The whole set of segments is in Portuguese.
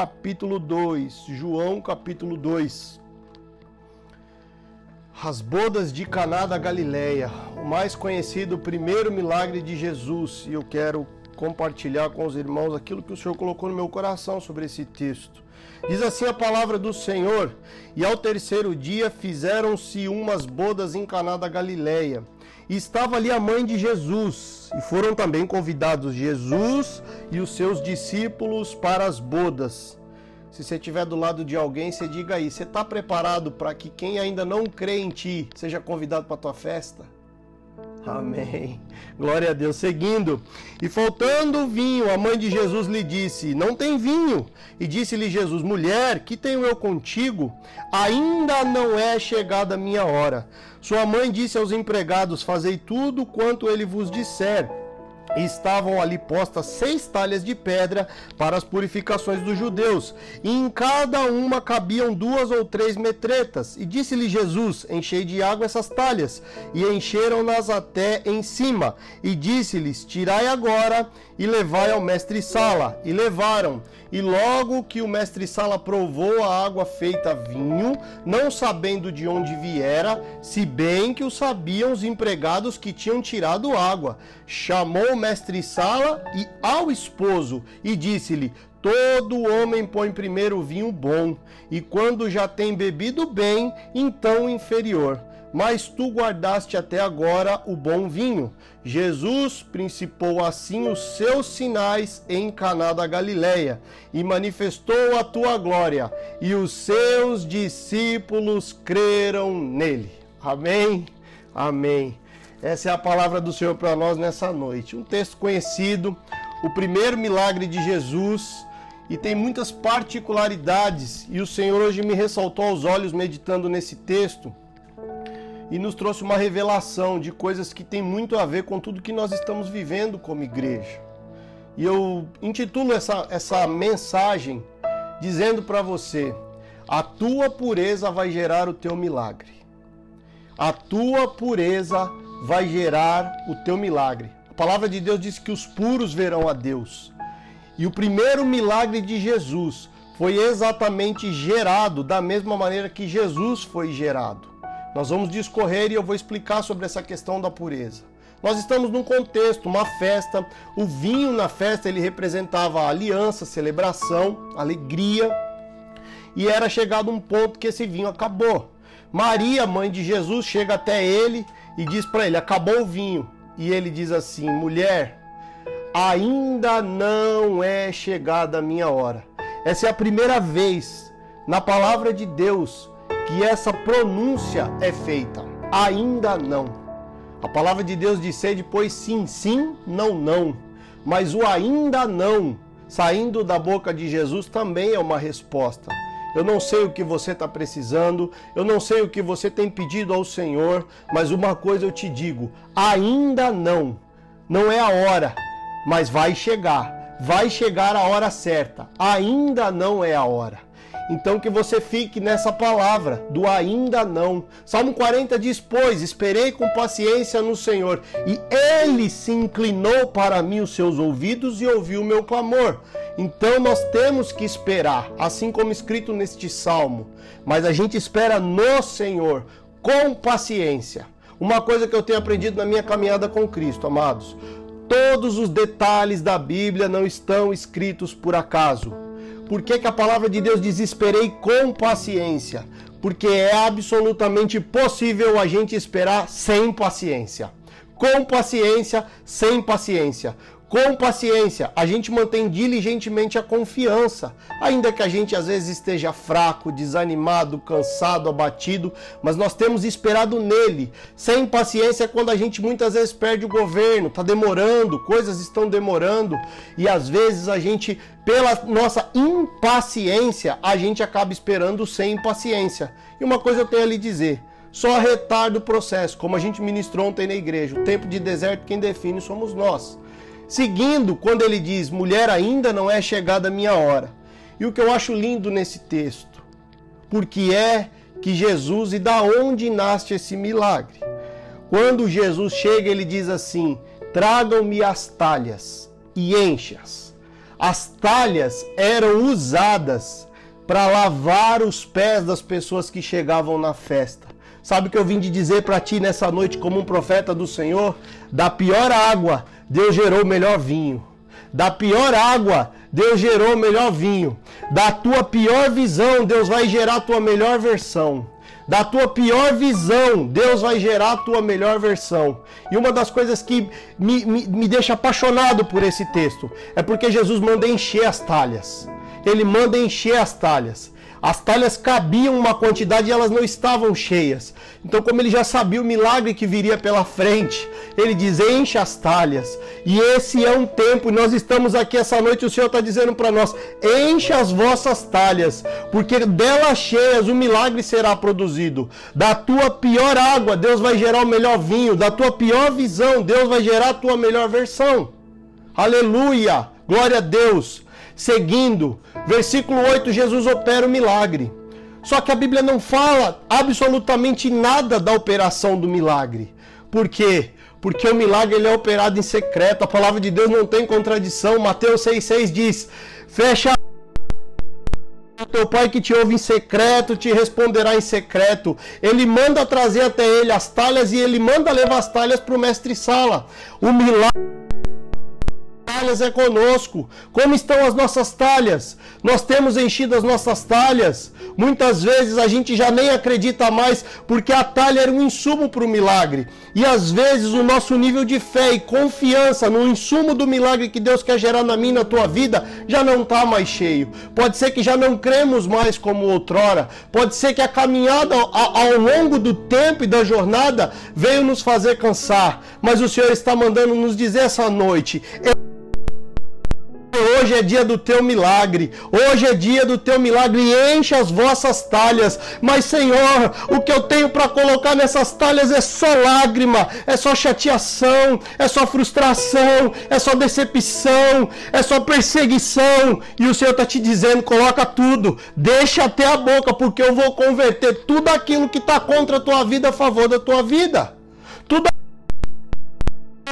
capítulo 2. João capítulo 2. As bodas de Caná da Galileia, o mais conhecido primeiro milagre de Jesus, e eu quero compartilhar com os irmãos aquilo que o Senhor colocou no meu coração sobre esse texto. Diz assim a palavra do Senhor: E ao terceiro dia fizeram-se umas bodas em Caná da Galileia. E estava ali a mãe de Jesus, e foram também convidados Jesus e os seus discípulos para as bodas. Se você estiver do lado de alguém, você diga aí: você está preparado para que quem ainda não crê em ti seja convidado para a tua festa? Amém. Glória a Deus. Seguindo. E faltando vinho, a mãe de Jesus lhe disse: Não tem vinho. E disse-lhe Jesus: Mulher, que tenho eu contigo? Ainda não é chegada a minha hora. Sua mãe disse aos empregados: Fazei tudo quanto ele vos disser. Estavam ali postas seis talhas de pedra para as purificações dos judeus, e em cada uma cabiam duas ou três metretas. E disse-lhe Jesus: Enchei de água essas talhas, e encheram-nas até em cima. E disse-lhes: Tirai agora e levai ao mestre Sala. E levaram. E logo que o mestre Sala provou a água feita vinho, não sabendo de onde viera, se bem que o sabiam os empregados que tinham tirado água, chamou o mestre Sala e ao esposo e disse-lhe: Todo homem põe primeiro o vinho bom, e quando já tem bebido bem, então o inferior mas tu guardaste até agora o bom vinho. Jesus principou assim os seus sinais em Caná da Galileia e manifestou a tua glória, e os seus discípulos creram nele. Amém. Amém. Essa é a palavra do Senhor para nós nessa noite. Um texto conhecido, o primeiro milagre de Jesus, e tem muitas particularidades, e o Senhor hoje me ressaltou aos olhos meditando nesse texto e nos trouxe uma revelação de coisas que tem muito a ver com tudo que nós estamos vivendo como igreja. E eu intitulo essa, essa mensagem dizendo para você: a tua pureza vai gerar o teu milagre. A tua pureza vai gerar o teu milagre. A palavra de Deus diz que os puros verão a Deus. E o primeiro milagre de Jesus foi exatamente gerado da mesma maneira que Jesus foi gerado. Nós vamos discorrer e eu vou explicar sobre essa questão da pureza. Nós estamos num contexto, uma festa. O vinho na festa ele representava aliança, celebração, alegria. E era chegado um ponto que esse vinho acabou. Maria, mãe de Jesus, chega até ele e diz para ele: "Acabou o vinho". E ele diz assim: "Mulher, ainda não é chegada a minha hora". Essa é a primeira vez na palavra de Deus que essa pronúncia é feita. Ainda não. A palavra de Deus diz ser depois sim, sim, não, não. Mas o ainda não, saindo da boca de Jesus, também é uma resposta. Eu não sei o que você está precisando, eu não sei o que você tem pedido ao Senhor, mas uma coisa eu te digo: ainda não. Não é a hora, mas vai chegar. Vai chegar a hora certa. Ainda não é a hora. Então que você fique nessa palavra do ainda não. Salmo 40 diz: Pois esperei com paciência no Senhor, e ele se inclinou para mim os seus ouvidos e ouviu o meu clamor. Então nós temos que esperar, assim como escrito neste salmo, mas a gente espera no Senhor com paciência. Uma coisa que eu tenho aprendido na minha caminhada com Cristo, amados, todos os detalhes da Bíblia não estão escritos por acaso. Por que, que a palavra de Deus diz esperei com paciência? Porque é absolutamente possível a gente esperar sem paciência. Com paciência, sem paciência. Com paciência, a gente mantém diligentemente a confiança, ainda que a gente às vezes esteja fraco, desanimado, cansado, abatido, mas nós temos esperado nele. Sem paciência é quando a gente muitas vezes perde o governo, está demorando, coisas estão demorando, e às vezes a gente, pela nossa impaciência, a gente acaba esperando sem paciência. E uma coisa eu tenho a lhe dizer: só retarda o processo, como a gente ministrou ontem na igreja. O tempo de deserto quem define somos nós. Seguindo, quando ele diz: mulher, ainda não é chegada a minha hora. E o que eu acho lindo nesse texto, porque é que Jesus e da onde nasce esse milagre. Quando Jesus chega, ele diz assim: tragam-me as talhas e enchas. As talhas eram usadas para lavar os pés das pessoas que chegavam na festa. Sabe o que eu vim de dizer para ti nessa noite, como um profeta do Senhor? Da pior água, Deus gerou o melhor vinho. Da pior água, Deus gerou o melhor vinho. Da tua pior visão, Deus vai gerar a tua melhor versão. Da tua pior visão, Deus vai gerar a tua melhor versão. E uma das coisas que me, me, me deixa apaixonado por esse texto é porque Jesus manda encher as talhas. Ele manda encher as talhas. As talhas cabiam uma quantidade e elas não estavam cheias. Então, como ele já sabia o milagre que viria pela frente, ele diz: enche as talhas. E esse é um tempo, e nós estamos aqui essa noite, o Senhor está dizendo para nós: enche as vossas talhas, porque delas cheias o milagre será produzido. Da tua pior água, Deus vai gerar o melhor vinho. Da tua pior visão, Deus vai gerar a tua melhor versão. Aleluia! Glória a Deus! Seguindo, versículo 8, Jesus opera o milagre. Só que a Bíblia não fala absolutamente nada da operação do milagre. Por quê? Porque o milagre ele é operado em secreto. A palavra de Deus não tem contradição. Mateus 6,6 diz: Fecha teu pai que te ouve em secreto te responderá em secreto. Ele manda trazer até ele as talhas e ele manda levar as talhas para o mestre sala. O milagre talhas é conosco. Como estão as nossas talhas? Nós temos enchido as nossas talhas. Muitas vezes a gente já nem acredita mais porque a talha era um insumo para o milagre. E às vezes o nosso nível de fé e confiança no insumo do milagre que Deus quer gerar na minha na tua vida já não está mais cheio. Pode ser que já não cremos mais como outrora. Pode ser que a caminhada ao, longo do tempo e da jornada veio nos fazer cansar. Mas o Senhor está mandando nos dizer essa noite. Hoje é dia do teu milagre. Hoje é dia do teu milagre. Enche as vossas talhas. Mas, Senhor, o que eu tenho para colocar nessas talhas é só lágrima, é só chateação, é só frustração, é só decepção, é só perseguição. E o Senhor está te dizendo: coloca tudo, deixa até a boca, porque eu vou converter tudo aquilo que está contra a tua vida a favor da tua vida. Tudo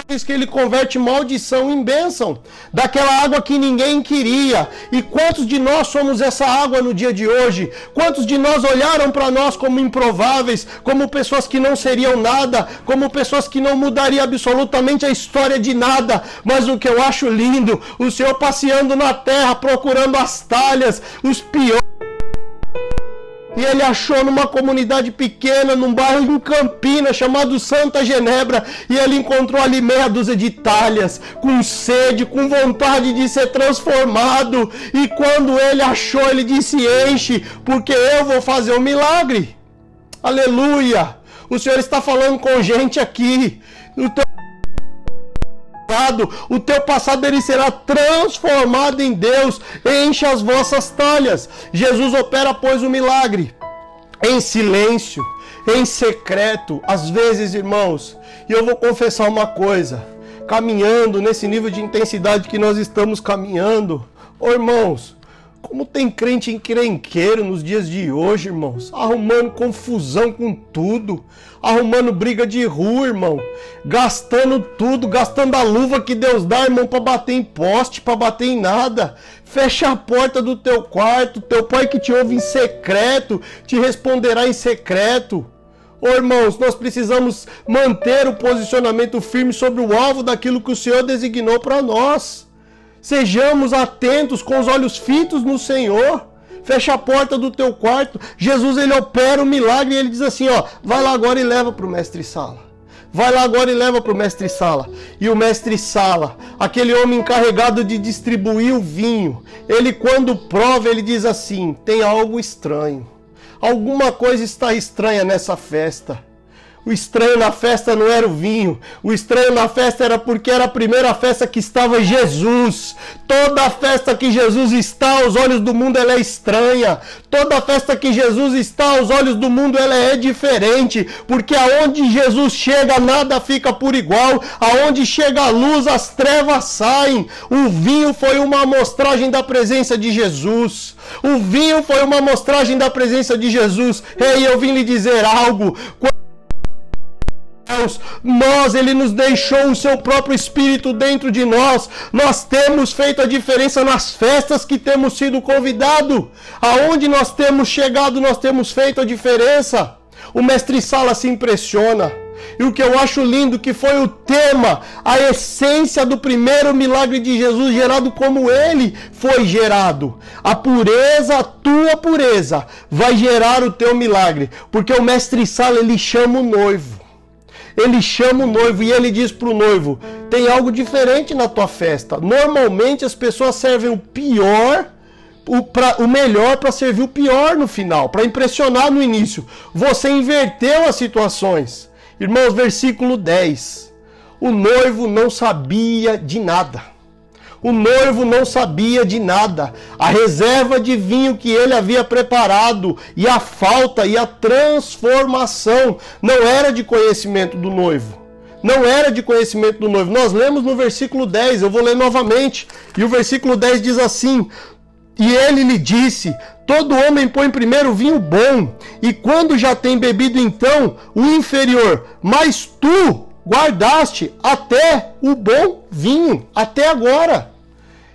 diz que ele converte maldição em bênção, daquela água que ninguém queria. E quantos de nós somos essa água no dia de hoje? Quantos de nós olharam para nós como improváveis, como pessoas que não seriam nada, como pessoas que não mudariam absolutamente a história de nada? Mas o que eu acho lindo, o Senhor passeando na terra, procurando as talhas, os piores e ele achou numa comunidade pequena, num bairro em Campinas, chamado Santa Genebra, e ele encontrou ali meia dúzia de talhas, com sede, com vontade de ser transformado. E quando ele achou, ele disse: Enche, porque eu vou fazer um milagre. Aleluia! O Senhor está falando com gente aqui. O teu passado ele será transformado em Deus. Enche as vossas talhas. Jesus opera, pois, o milagre em silêncio, em secreto. Às vezes, irmãos, e eu vou confessar uma coisa: caminhando nesse nível de intensidade que nós estamos caminhando, oh, irmãos, como tem crente encrenqueiro nos dias de hoje, irmãos, arrumando confusão com tudo, arrumando briga de rua, irmão, gastando tudo, gastando a luva que Deus dá, irmão, para bater em poste, para bater em nada. Fecha a porta do teu quarto, teu pai que te ouve em secreto, te responderá em secreto. Oh, irmãos, nós precisamos manter o posicionamento firme sobre o alvo daquilo que o Senhor designou para nós. Sejamos atentos com os olhos fitos no Senhor. Fecha a porta do teu quarto. Jesus ele opera o milagre e ele diz assim, ó, vai lá agora e leva para o mestre sala. Vai lá agora e leva para o mestre sala. E o mestre sala, aquele homem encarregado de distribuir o vinho, ele quando prova, ele diz assim: tem algo estranho. Alguma coisa está estranha nessa festa. O estranho na festa não era o vinho, o estranho na festa era porque era a primeira festa que estava Jesus. Toda festa que Jesus está aos olhos do mundo ela é estranha. Toda festa que Jesus está aos olhos do mundo ela é diferente, porque aonde Jesus chega nada fica por igual. Aonde chega a luz as trevas saem. O vinho foi uma amostragem da presença de Jesus. O vinho foi uma amostragem da presença de Jesus. Ei, eu vim lhe dizer algo Deus, nós, Ele nos deixou o seu próprio Espírito dentro de nós. Nós temos feito a diferença nas festas que temos sido convidados. Aonde nós temos chegado, nós temos feito a diferença. O mestre Sala se impressiona. E o que eu acho lindo que foi o tema, a essência do primeiro milagre de Jesus gerado como ele foi gerado. A pureza, a tua pureza vai gerar o teu milagre, porque o mestre Sala ele chama o noivo. Ele chama o noivo e ele diz para o noivo: tem algo diferente na tua festa. Normalmente as pessoas servem o pior o, pra, o melhor para servir o pior no final, para impressionar no início. Você inverteu as situações. Irmãos, versículo 10. O noivo não sabia de nada. O noivo não sabia de nada. A reserva de vinho que ele havia preparado e a falta e a transformação não era de conhecimento do noivo. Não era de conhecimento do noivo. Nós lemos no versículo 10, eu vou ler novamente. E o versículo 10 diz assim: E ele lhe disse: Todo homem põe primeiro vinho bom, e quando já tem bebido então o inferior, mas tu guardaste até o bom vinho, até agora.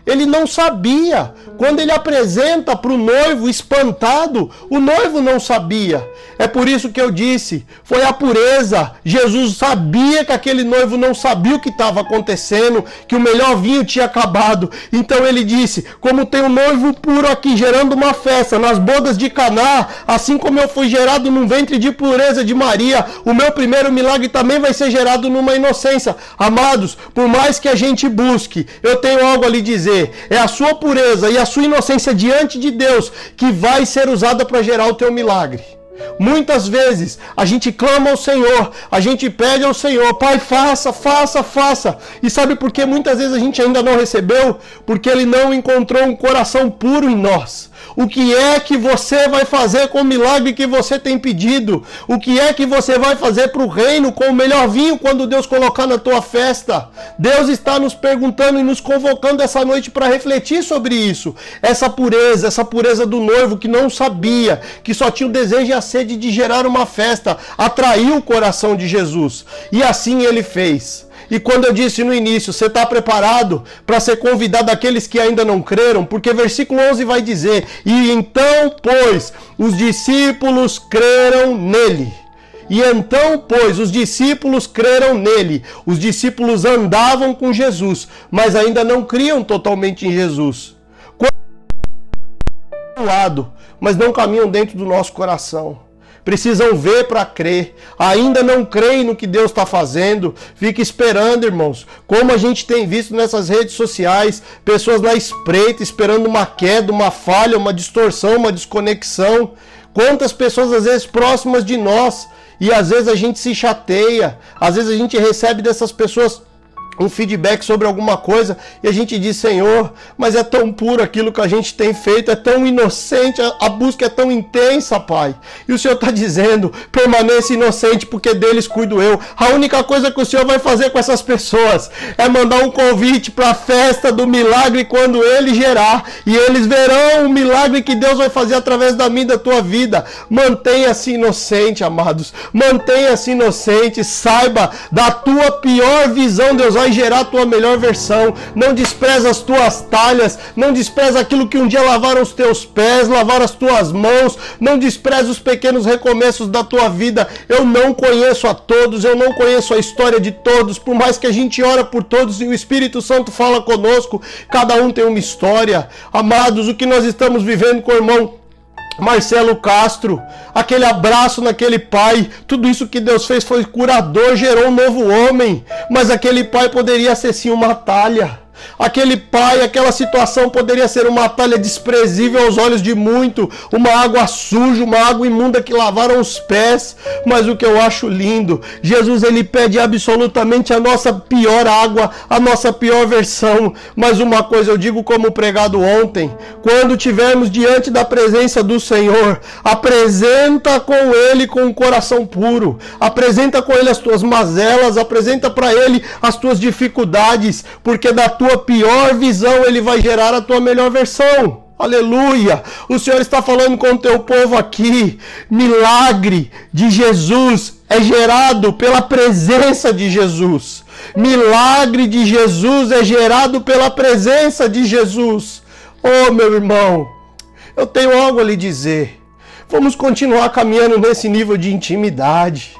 Ele não sabia. Quando ele apresenta para o noivo espantado, o noivo não sabia. É por isso que eu disse: foi a pureza. Jesus sabia que aquele noivo não sabia o que estava acontecendo, que o melhor vinho tinha acabado. Então ele disse: Como tem um noivo puro aqui gerando uma festa nas bodas de Caná, assim como eu fui gerado num ventre de pureza de Maria, o meu primeiro milagre também vai ser gerado numa inocência. Amados, por mais que a gente busque, eu tenho algo a lhe dizer é a sua pureza e a sua inocência diante de Deus que vai ser usada para gerar o teu milagre. Muitas vezes a gente clama ao Senhor, a gente pede ao Senhor, Pai, faça, faça, faça. E sabe por que muitas vezes a gente ainda não recebeu? Porque Ele não encontrou um coração puro em nós. O que é que você vai fazer com o milagre que você tem pedido? O que é que você vai fazer para o reino com o melhor vinho quando Deus colocar na tua festa? Deus está nos perguntando e nos convocando essa noite para refletir sobre isso. Essa pureza, essa pureza do noivo que não sabia, que só tinha o desejo e a sede de gerar uma festa, atraiu o coração de Jesus. E assim ele fez. E quando eu disse no início, você está preparado para ser convidado daqueles que ainda não creram? Porque versículo 11 vai dizer: E então, pois, os discípulos creram nele. E então, pois, os discípulos creram nele. Os discípulos andavam com Jesus, mas ainda não criam totalmente em Jesus. Lado, mas não caminham dentro do nosso coração precisam ver para crer. Ainda não creem no que Deus está fazendo. Fique esperando, irmãos. Como a gente tem visto nessas redes sociais, pessoas na espreita esperando uma queda, uma falha, uma distorção, uma desconexão. Quantas pessoas às vezes próximas de nós e às vezes a gente se chateia, às vezes a gente recebe dessas pessoas um feedback sobre alguma coisa e a gente diz, Senhor, mas é tão puro aquilo que a gente tem feito, é tão inocente, a, busca é tão intensa, Pai. E o Senhor está dizendo, permaneça inocente, porque deles cuido eu. A única coisa que o Senhor vai fazer com essas pessoas é mandar um convite para a festa do milagre quando ele gerar, e eles verão o milagre que Deus vai fazer através da minha da tua vida. Mantenha-se inocente, amados. Mantenha-se inocente, saiba da tua pior visão, Deus vai vai gerar a tua melhor versão. Não despreza as tuas talhas, não despreza aquilo que um dia lavaram os teus pés, lavaram as tuas mãos, não despreza os pequenos recomeços da tua vida. Eu não conheço a todos, eu não conheço a história de todos, por mais que a gente ora por todos e o Espírito Santo fala conosco, cada um tem uma história. Amados, o que nós estamos vivendo com o irmão Marcelo Castro, aquele abraço naquele pai, tudo isso que Deus fez foi curador, gerou um novo homem, mas aquele pai poderia ser sim uma talha. Aquele pai, aquela situação poderia ser uma talha desprezível aos olhos de muito, uma água suja, uma água imunda que lavaram os pés. Mas o que eu acho lindo, Jesus ele pede absolutamente a nossa pior água, a nossa pior versão. Mas uma coisa eu digo como pregado ontem, quando tivermos diante da presença do Senhor, apresenta com ele com um coração puro, apresenta com ele as tuas mazelas, apresenta para ele as tuas dificuldades, porque da tua tua pior visão, ele vai gerar a tua melhor versão. Aleluia! O Senhor está falando com o teu povo aqui. Milagre de Jesus é gerado pela presença de Jesus. Milagre de Jesus é gerado pela presença de Jesus. Oh, meu irmão, eu tenho algo a lhe dizer. Vamos continuar caminhando nesse nível de intimidade.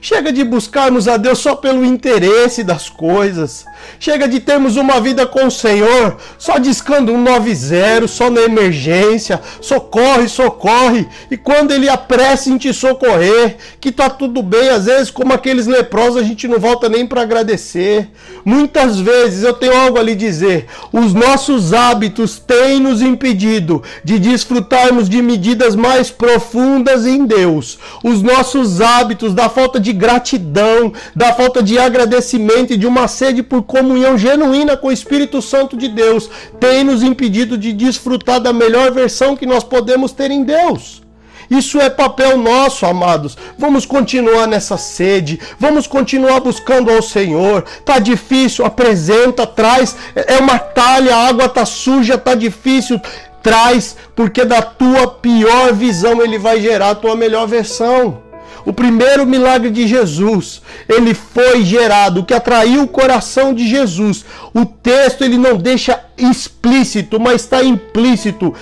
Chega de buscarmos a Deus só pelo interesse das coisas. Chega de termos uma vida com o Senhor só discando um 90, só na emergência. Socorre, socorre. E quando Ele apressa em te socorrer, que tá tudo bem, às vezes, como aqueles leprosos, a gente não volta nem para agradecer. Muitas vezes eu tenho algo a lhe dizer. Os nossos hábitos têm nos impedido de desfrutarmos de medidas mais profundas em Deus. Os nossos hábitos da falta de gratidão, da falta de agradecimento e de uma sede por comunhão genuína com o Espírito Santo de Deus tem nos impedido de desfrutar da melhor versão que nós podemos ter em Deus. Isso é papel nosso, amados. Vamos continuar nessa sede, vamos continuar buscando ao Senhor. Tá difícil, apresenta, traz. É uma talha, a água tá suja, tá difícil. Traz, porque da tua pior visão ele vai gerar a tua melhor versão. O primeiro milagre de Jesus, ele foi gerado, o que atraiu o coração de Jesus. O texto ele não deixa explícito, mas está implícito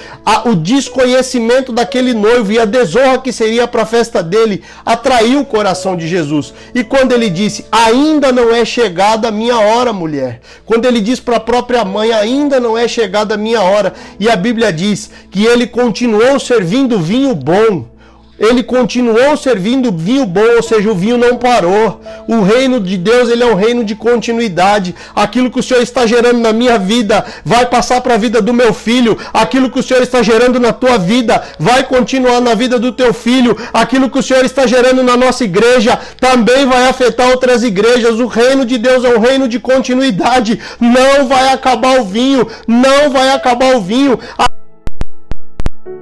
o desconhecimento daquele noivo e a desonra que seria para a festa dele atraiu o coração de Jesus. E quando ele disse: "Ainda não é chegada a minha hora, mulher". Quando ele diz para a própria mãe: "Ainda não é chegada a minha hora", e a Bíblia diz que ele continuou servindo vinho bom ele continuou servindo vinho bom, ou seja, o vinho não parou. O reino de Deus, ele é um reino de continuidade. Aquilo que o Senhor está gerando na minha vida vai passar para a vida do meu filho. Aquilo que o Senhor está gerando na tua vida vai continuar na vida do teu filho. Aquilo que o Senhor está gerando na nossa igreja também vai afetar outras igrejas. O reino de Deus é um reino de continuidade. Não vai acabar o vinho, não vai acabar o vinho. A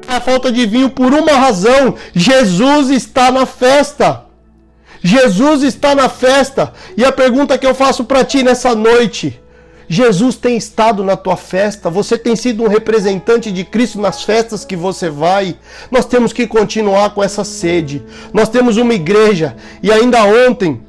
a falta de vinho por uma razão: Jesus está na festa. Jesus está na festa. E a pergunta que eu faço para ti nessa noite: Jesus tem estado na tua festa? Você tem sido um representante de Cristo nas festas que você vai? Nós temos que continuar com essa sede. Nós temos uma igreja e ainda ontem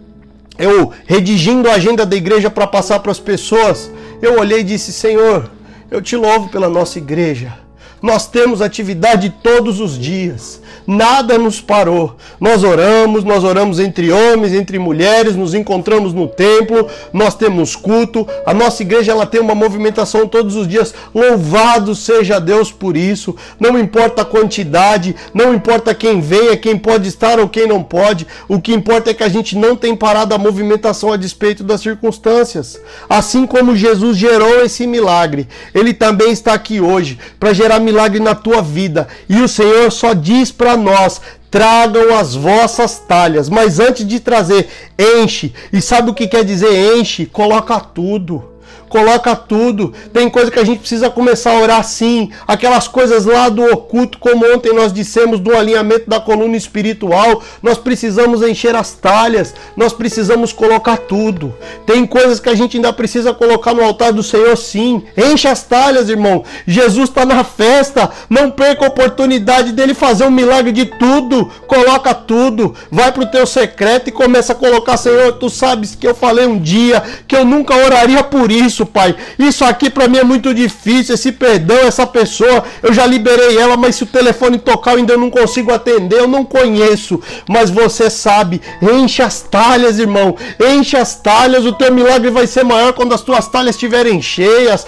eu redigindo a agenda da igreja para passar para as pessoas, eu olhei e disse: Senhor, eu te louvo pela nossa igreja. Nós temos atividade todos os dias nada nos parou. Nós oramos, nós oramos entre homens, entre mulheres, nos encontramos no templo, nós temos culto. A nossa igreja ela tem uma movimentação todos os dias. Louvado seja Deus por isso. Não importa a quantidade, não importa quem venha, quem pode estar ou quem não pode. O que importa é que a gente não tem parado a movimentação a despeito das circunstâncias. Assim como Jesus gerou esse milagre, ele também está aqui hoje para gerar milagre na tua vida. E o Senhor só diz para nós: tragam as vossas talhas. Mas antes de trazer, enche. E sabe o que quer dizer enche? Coloca tudo coloca tudo. Tem coisa que a gente precisa começar a orar sim. Aquelas coisas lá do oculto, como ontem nós dissemos, do alinhamento da coluna espiritual. Nós precisamos encher as talhas, nós precisamos colocar tudo. Tem coisas que a gente ainda precisa colocar no altar do Senhor sim. Enche as talhas, irmão. Jesus está na festa. Não perca a oportunidade dele fazer um milagre de tudo. Coloca tudo. Vai para o teu secreto e começa a colocar, Senhor, tu sabes que eu falei um dia que eu nunca oraria por isso isso, Pai. Isso aqui para mim é muito difícil. Esse perdão, essa pessoa, eu já liberei ela, mas se o telefone tocar eu ainda não consigo atender, eu não conheço. Mas você sabe, enche as talhas, irmão. Enche as talhas, o teu milagre vai ser maior quando as tuas talhas estiverem cheias.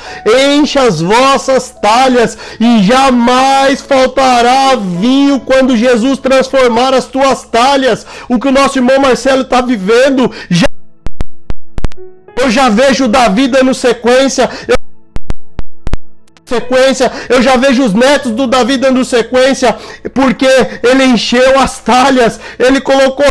Enche as vossas talhas e jamais faltará vinho quando Jesus transformar as tuas talhas. O que o nosso irmão Marcelo está vivendo já eu já vejo Davi dando sequência. Eu sequência, eu já vejo os netos do Davi dando sequência, porque ele encheu as talhas, ele colocou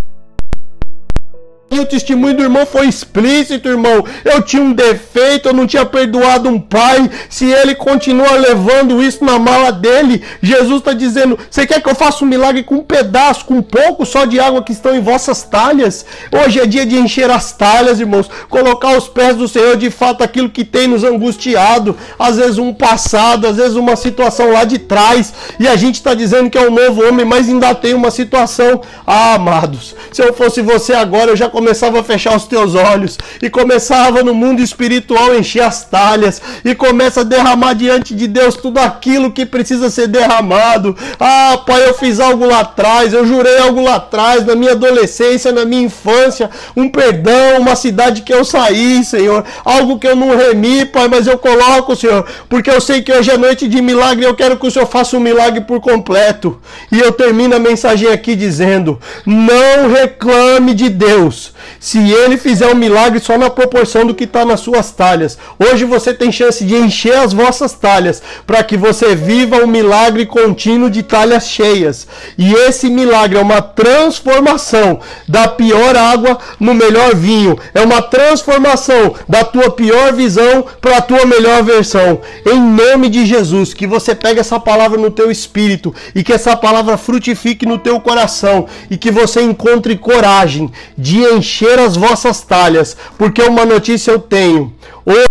o testemunho do irmão foi explícito, irmão. Eu tinha um defeito, eu não tinha perdoado um pai. Se ele continua levando isso na mala dele, Jesus está dizendo: Você quer que eu faça um milagre com um pedaço, com um pouco só de água que estão em vossas talhas? Hoje é dia de encher as talhas, irmãos. Colocar aos pés do Senhor de fato aquilo que tem nos angustiado. Às vezes um passado, às vezes uma situação lá de trás. E a gente está dizendo que é um novo homem, mas ainda tem uma situação. Ah, amados, se eu fosse você agora, eu já começava a fechar os teus olhos e começava no mundo espiritual encher as talhas e começa a derramar diante de Deus tudo aquilo que precisa ser derramado. Ah, pai, eu fiz algo lá atrás, eu jurei algo lá atrás, na minha adolescência, na minha infância, um perdão, uma cidade que eu saí, Senhor, algo que eu não remi, pai, mas eu coloco, Senhor, porque eu sei que hoje é noite de milagre, eu quero que o Senhor faça um milagre por completo. E eu termino a mensagem aqui dizendo: não reclame de Deus se ele fizer um milagre só na proporção do que está nas suas talhas. Hoje você tem chance de encher as vossas talhas para que você viva um milagre contínuo de talhas cheias. E esse milagre é uma transformação da pior água no melhor vinho. É uma transformação da tua pior visão para a tua melhor versão. Em nome de Jesus, que você pegue essa palavra no teu espírito e que essa palavra frutifique no teu coração e que você encontre coragem de encher as vossas talhas, porque uma notícia eu tenho. Hoje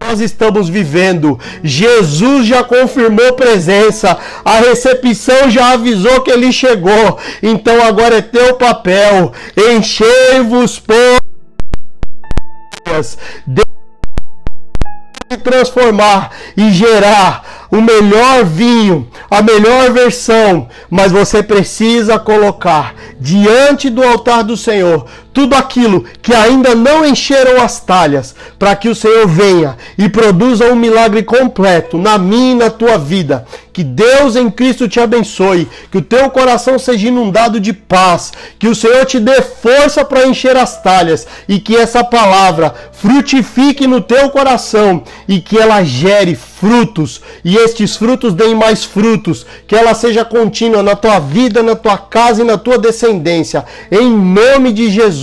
nós estamos vivendo. Jesus já confirmou presença, a recepção já avisou que ele chegou. Então agora é teu papel. Enchei-vos por de transformar e gerar o melhor vinho, a melhor versão, mas você precisa colocar diante do altar do Senhor tudo aquilo que ainda não encheram as talhas, para que o Senhor venha e produza um milagre completo na minha e na tua vida. Que Deus em Cristo te abençoe, que o teu coração seja inundado de paz, que o Senhor te dê força para encher as talhas e que essa palavra frutifique no teu coração e que ela gere frutos. E estes frutos deem mais frutos, que ela seja contínua na tua vida, na tua casa e na tua descendência, em nome de